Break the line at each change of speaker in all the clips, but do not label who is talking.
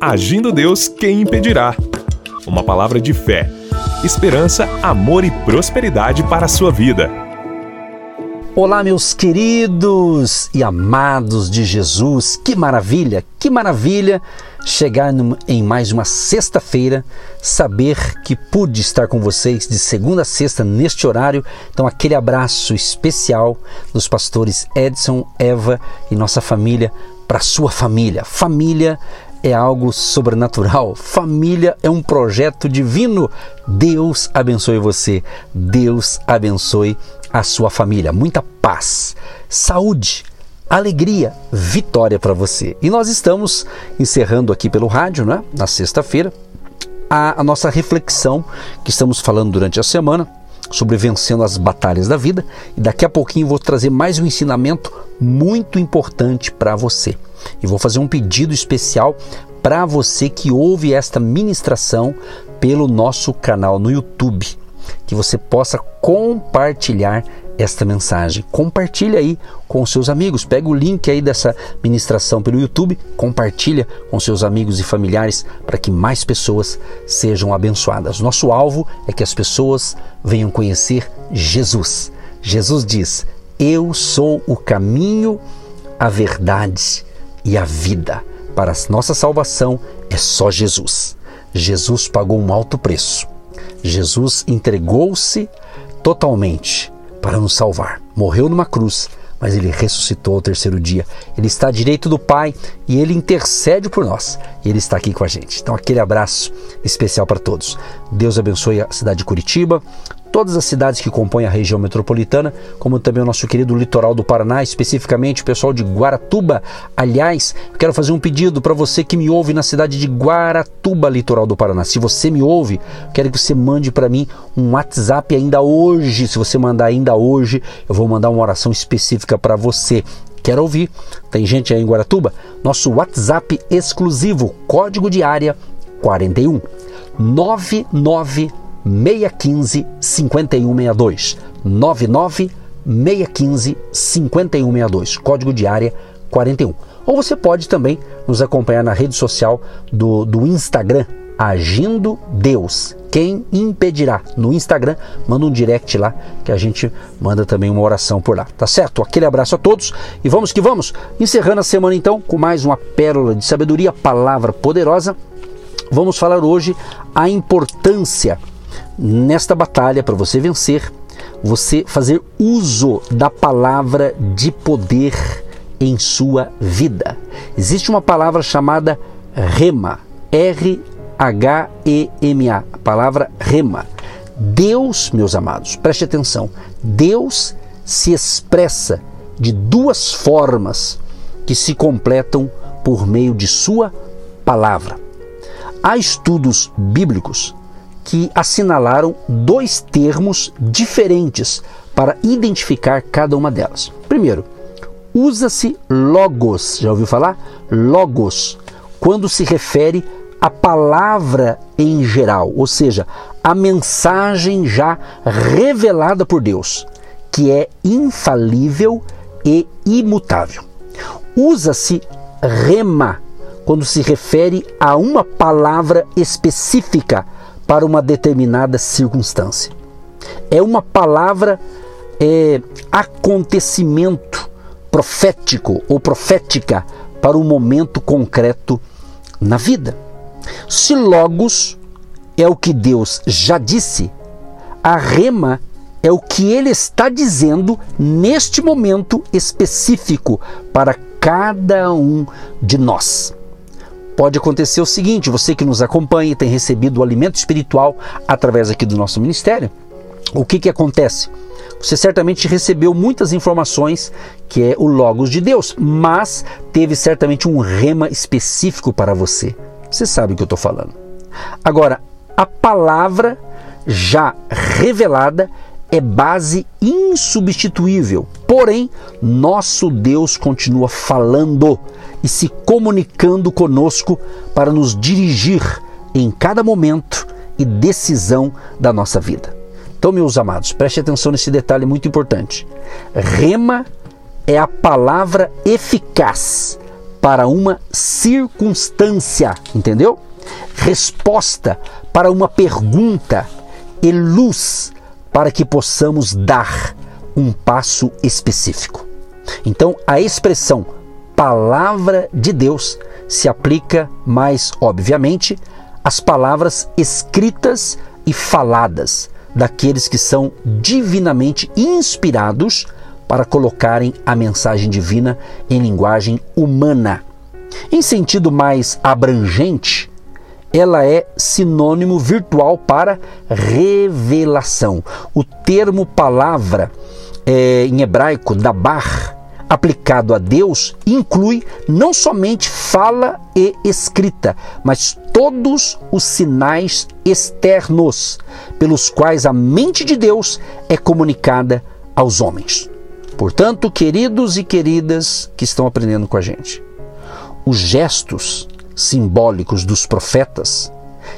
Agindo Deus, quem impedirá? Uma palavra de fé, esperança, amor e prosperidade para a sua vida.
Olá, meus queridos e amados de Jesus, que maravilha, que maravilha chegar em mais uma sexta-feira, saber que pude estar com vocês de segunda a sexta neste horário. Então, aquele abraço especial dos pastores Edson, Eva e nossa família para sua família. Família é algo sobrenatural. Família é um projeto divino. Deus abençoe você. Deus abençoe a sua família. Muita paz, saúde, alegria, vitória para você. E nós estamos encerrando aqui pelo rádio, né? Na sexta-feira, a, a nossa reflexão que estamos falando durante a semana sobre vencendo as batalhas da vida. E daqui a pouquinho vou trazer mais um ensinamento muito importante para você. E vou fazer um pedido especial para você que ouve esta ministração pelo nosso canal no YouTube, que você possa compartilhar esta mensagem. Compartilha aí com seus amigos. Pega o link aí dessa ministração pelo YouTube, compartilha com seus amigos e familiares para que mais pessoas sejam abençoadas. Nosso alvo é que as pessoas venham conhecer Jesus. Jesus diz: "Eu sou o caminho, a verdade e a vida. Para a nossa salvação é só Jesus. Jesus pagou um alto preço. Jesus entregou-se totalmente para nos salvar. Morreu numa cruz, mas ele ressuscitou ao terceiro dia. Ele está à direita do Pai e ele intercede por nós. E ele está aqui com a gente. Então, aquele abraço especial para todos. Deus abençoe a cidade de Curitiba, todas as cidades que compõem a região metropolitana, como também o nosso querido litoral do Paraná, especificamente o pessoal de Guaratuba. Aliás, quero fazer um pedido para você que me ouve na cidade de Guaratuba, litoral do Paraná. Se você me ouve, quero que você mande para mim um WhatsApp ainda hoje. Se você mandar ainda hoje, eu vou mandar uma oração específica para você. Quer ouvir? Tem gente aí em Guaratuba? Nosso WhatsApp exclusivo, código de área 41 99 615 5162. 99 615 5162. Código de área 41. Ou você pode também nos acompanhar na rede social do, do Instagram, Agindo Deus. Quem impedirá? No Instagram, manda um direct lá que a gente manda também uma oração por lá. Tá certo? Aquele abraço a todos e vamos que vamos. Encerrando a semana então com mais uma pérola de sabedoria, palavra poderosa. Vamos falar hoje a importância nesta batalha, para você vencer, você fazer uso da palavra de poder em sua vida. Existe uma palavra chamada rema, R-H-E-M-A, a palavra rema. Deus, meus amados, preste atenção, Deus se expressa de duas formas que se completam por meio de sua palavra. Há estudos bíblicos que assinalaram dois termos diferentes para identificar cada uma delas. Primeiro, usa-se logos, já ouviu falar? Logos, quando se refere à palavra em geral, ou seja, a mensagem já revelada por Deus, que é infalível e imutável. Usa-se rema quando se refere a uma palavra específica para uma determinada circunstância. É uma palavra é, acontecimento profético ou profética para um momento concreto na vida. Se Logos é o que Deus já disse, a rema é o que ele está dizendo neste momento específico para cada um de nós pode acontecer o seguinte: você que nos acompanha tem recebido o alimento espiritual através aqui do nosso ministério. O que, que acontece? Você certamente recebeu muitas informações que é o Logos de Deus, mas teve certamente um rema específico para você. Você sabe o que eu estou falando. Agora, a palavra já revelada é base insubstituível. Porém, nosso Deus continua falando e se comunicando conosco para nos dirigir em cada momento e decisão da nossa vida. Então, meus amados, preste atenção nesse detalhe muito importante. Rema é a palavra eficaz para uma circunstância, entendeu? Resposta para uma pergunta e luz para que possamos dar um passo específico. Então, a expressão palavra de Deus se aplica mais obviamente às palavras escritas e faladas daqueles que são divinamente inspirados para colocarem a mensagem divina em linguagem humana. Em sentido mais abrangente, ela é sinônimo virtual para revelação. O termo palavra é, em hebraico, dabar, aplicado a Deus, inclui não somente fala e escrita, mas todos os sinais externos pelos quais a mente de Deus é comunicada aos homens. Portanto, queridos e queridas que estão aprendendo com a gente, os gestos simbólicos dos profetas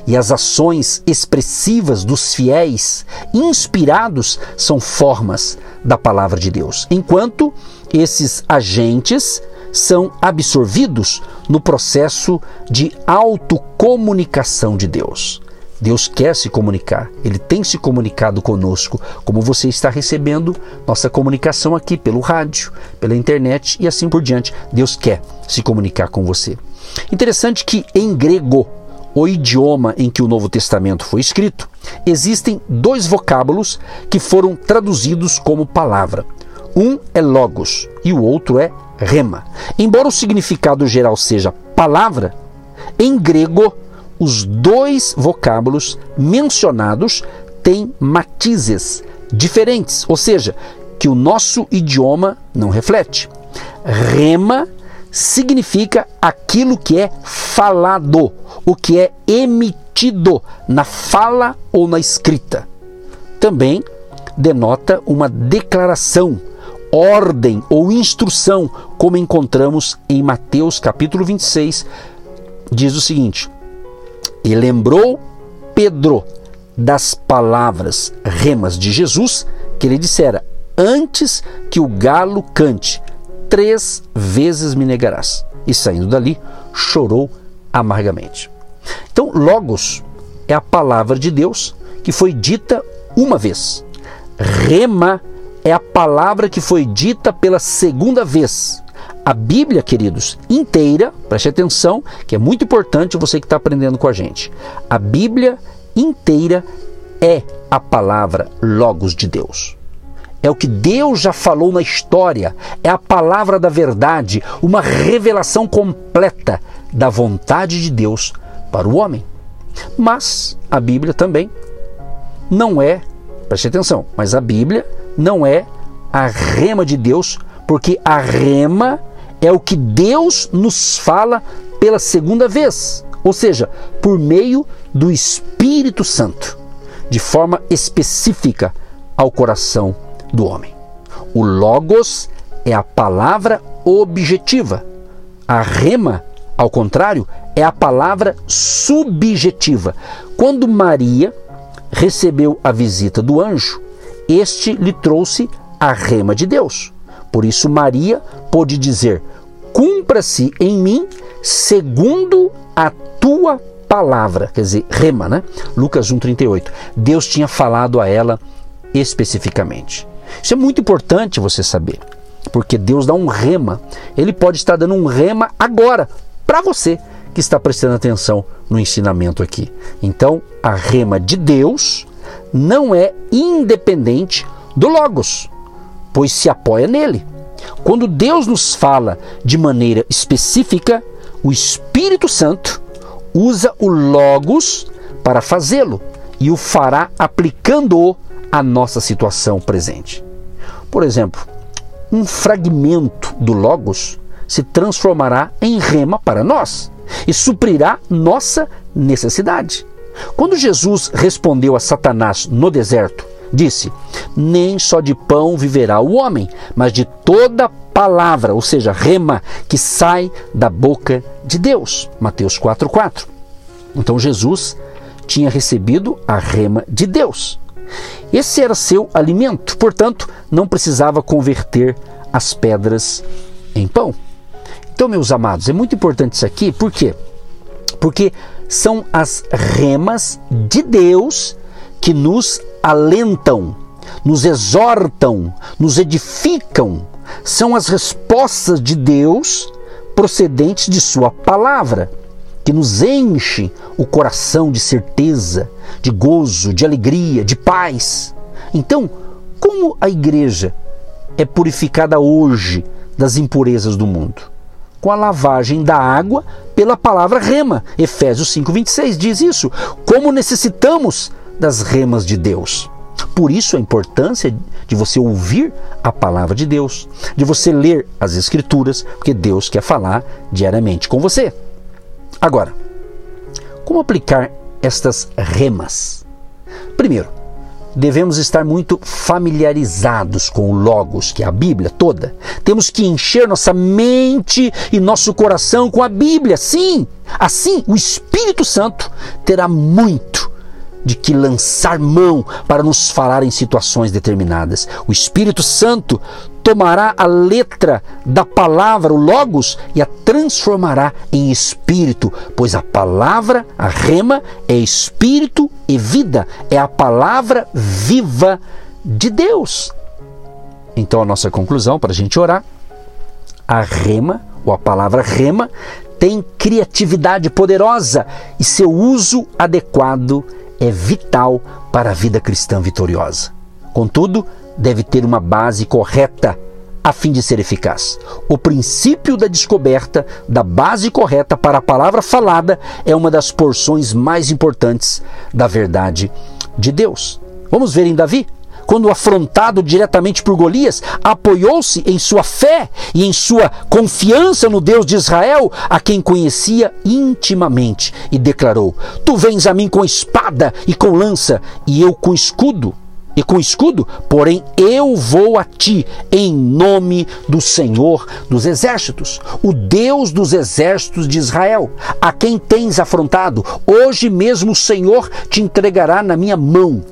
e as ações expressivas dos fiéis, inspirados, são formas da palavra de Deus, enquanto esses agentes são absorvidos no processo de autocomunicação de Deus. Deus quer se comunicar, Ele tem se comunicado conosco, como você está recebendo nossa comunicação aqui pelo rádio, pela internet e assim por diante. Deus quer se comunicar com você. Interessante que em grego, o idioma em que o Novo Testamento foi escrito, existem dois vocábulos que foram traduzidos como palavra. Um é logos e o outro é rema. Embora o significado geral seja palavra, em grego os dois vocábulos mencionados têm matizes diferentes, ou seja, que o nosso idioma não reflete. Rema significa aquilo que é falado, o que é emitido na fala ou na escrita. Também denota uma declaração, ordem ou instrução, como encontramos em Mateus capítulo 26, diz o seguinte: e lembrou Pedro das palavras remas de Jesus que ele dissera: Antes que o galo cante, três vezes me negarás. E saindo dali, chorou amargamente. Então, Logos é a palavra de Deus que foi dita uma vez. Rema é a palavra que foi dita pela segunda vez. A Bíblia, queridos, inteira, preste atenção, que é muito importante você que está aprendendo com a gente. A Bíblia inteira é a palavra Logos de Deus. É o que Deus já falou na história, é a palavra da verdade, uma revelação completa da vontade de Deus para o homem. Mas a Bíblia também não é, preste atenção, mas a Bíblia não é a rema de Deus, porque a rema é o que Deus nos fala pela segunda vez, ou seja, por meio do Espírito Santo, de forma específica ao coração do homem. O Logos é a palavra objetiva. A rema, ao contrário, é a palavra subjetiva. Quando Maria recebeu a visita do anjo, este lhe trouxe a rema de Deus. Por isso, Maria pôde dizer: Cumpra-se em mim segundo a tua palavra. Quer dizer, rema, né? Lucas 1,38. Deus tinha falado a ela especificamente. Isso é muito importante você saber, porque Deus dá um rema. Ele pode estar dando um rema agora para você que está prestando atenção no ensinamento aqui. Então, a rema de Deus não é independente do Logos pois se apoia nele. Quando Deus nos fala de maneira específica, o Espírito Santo usa o Logos para fazê-lo e o fará aplicando-o à nossa situação presente. Por exemplo, um fragmento do Logos se transformará em rema para nós e suprirá nossa necessidade. Quando Jesus respondeu a Satanás no deserto, disse: Nem só de pão viverá o homem, mas de toda palavra, ou seja, rema, que sai da boca de Deus. Mateus 4,4. Então Jesus tinha recebido a rema de Deus. Esse era seu alimento, portanto, não precisava converter as pedras em pão. Então, meus amados, é muito importante isso aqui, por quê? Porque são as remas de Deus que nos alentam, nos exortam, nos edificam. São as respostas de Deus procedentes de Sua palavra, que nos enche o coração de certeza, de gozo, de alegria, de paz. Então, como a igreja é purificada hoje das impurezas do mundo? Com a lavagem da água pela palavra rema. Efésios 5:26 diz isso. Como necessitamos das remas de Deus. Por isso a importância de você ouvir a palavra de Deus, de você ler as escrituras, porque Deus quer falar diariamente com você. Agora, como aplicar estas remas? Primeiro, devemos estar muito familiarizados com o Logos, que é a Bíblia toda. Temos que encher nossa mente e nosso coração com a Bíblia. Sim, assim o Espírito Santo terá muito de que lançar mão para nos falar em situações determinadas. O Espírito Santo tomará a letra da palavra, o Logos, e a transformará em espírito, pois a palavra, a rema, é espírito e vida, é a palavra viva de Deus. Então, a nossa conclusão para a gente orar: a rema, ou a palavra rema, tem criatividade poderosa e seu uso adequado é vital para a vida cristã vitoriosa. Contudo, deve ter uma base correta a fim de ser eficaz. O princípio da descoberta da base correta para a palavra falada é uma das porções mais importantes da verdade de Deus. Vamos ver em Davi? quando afrontado diretamente por Golias, apoiou-se em sua fé e em sua confiança no Deus de Israel, a quem conhecia intimamente, e declarou: Tu vens a mim com espada e com lança, e eu com escudo e com escudo, porém eu vou a ti em nome do Senhor dos exércitos, o Deus dos exércitos de Israel, a quem tens afrontado. Hoje mesmo o Senhor te entregará na minha mão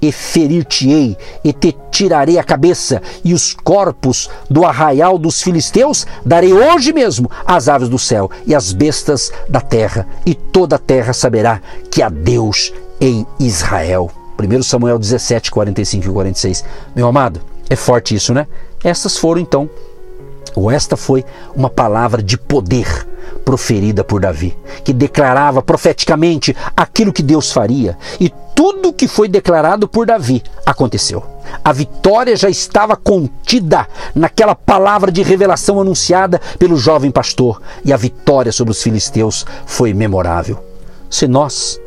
e ferir-te-ei, e te tirarei a cabeça, e os corpos do arraial dos filisteus darei hoje mesmo às aves do céu e às bestas da terra, e toda a terra saberá que há Deus em Israel. 1 Samuel 17, 45 e 46. Meu amado, é forte isso, né? Essas foram então, ou esta foi uma palavra de poder proferida por Davi, que declarava profeticamente aquilo que Deus faria, e tudo que foi declarado por Davi aconteceu. A vitória já estava contida naquela palavra de revelação anunciada pelo jovem pastor, e a vitória sobre os filisteus foi memorável. Se nós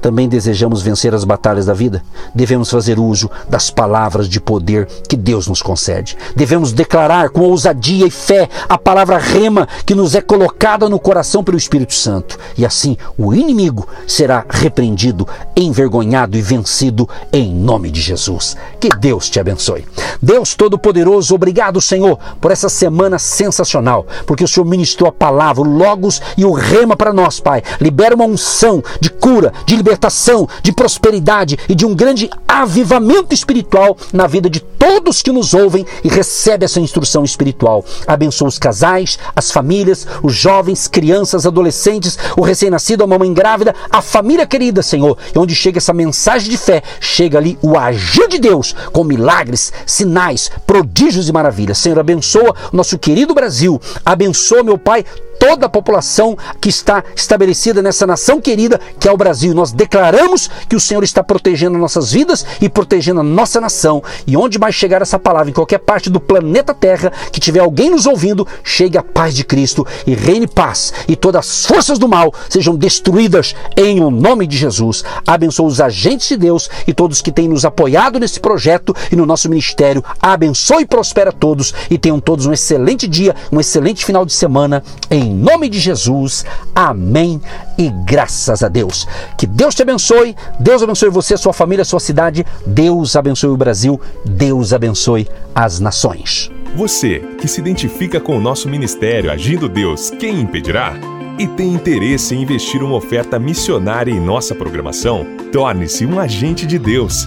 também desejamos vencer as batalhas da vida, devemos fazer uso das palavras de poder que Deus nos concede. Devemos declarar com ousadia e fé a palavra rema que nos é colocada no coração pelo Espírito Santo. E assim o inimigo será repreendido, envergonhado e vencido em nome de Jesus. Que Deus te abençoe. Deus Todo-Poderoso, obrigado, Senhor, por essa semana sensacional, porque o Senhor ministrou a palavra, o Logos e o rema para nós, Pai. Libera uma unção de cura, de liberdade libertação, de prosperidade e de um grande avivamento espiritual na vida de todos que nos ouvem e recebe essa instrução espiritual. Abençoa os casais, as famílias, os jovens, crianças, adolescentes, o recém-nascido, a mamãe grávida, a família querida, Senhor. E onde chega essa mensagem de fé, chega ali o agir de Deus com milagres, sinais, prodígios e maravilhas. Senhor, abençoa o nosso querido Brasil. Abençoa, meu Pai, toda a população que está estabelecida nessa nação querida que é o Brasil. Nós declaramos que o Senhor está protegendo nossas vidas e protegendo a nossa nação. E onde mais chegar essa palavra, em qualquer parte do planeta Terra, que tiver alguém nos ouvindo, chegue a paz de Cristo e reine paz. E todas as forças do mal sejam destruídas em o nome de Jesus. Abençoa os agentes de Deus e todos que têm nos apoiado nesse projeto e no nosso ministério. Abençoe e prospera todos e tenham todos um excelente dia, um excelente final de semana. Em em nome de Jesus, amém e graças a Deus. Que Deus te abençoe, Deus abençoe você, sua família, sua cidade, Deus abençoe o Brasil, Deus abençoe as nações.
Você que se identifica com o nosso ministério Agindo Deus, quem impedirá? E tem interesse em investir uma oferta missionária em nossa programação? Torne-se um agente de Deus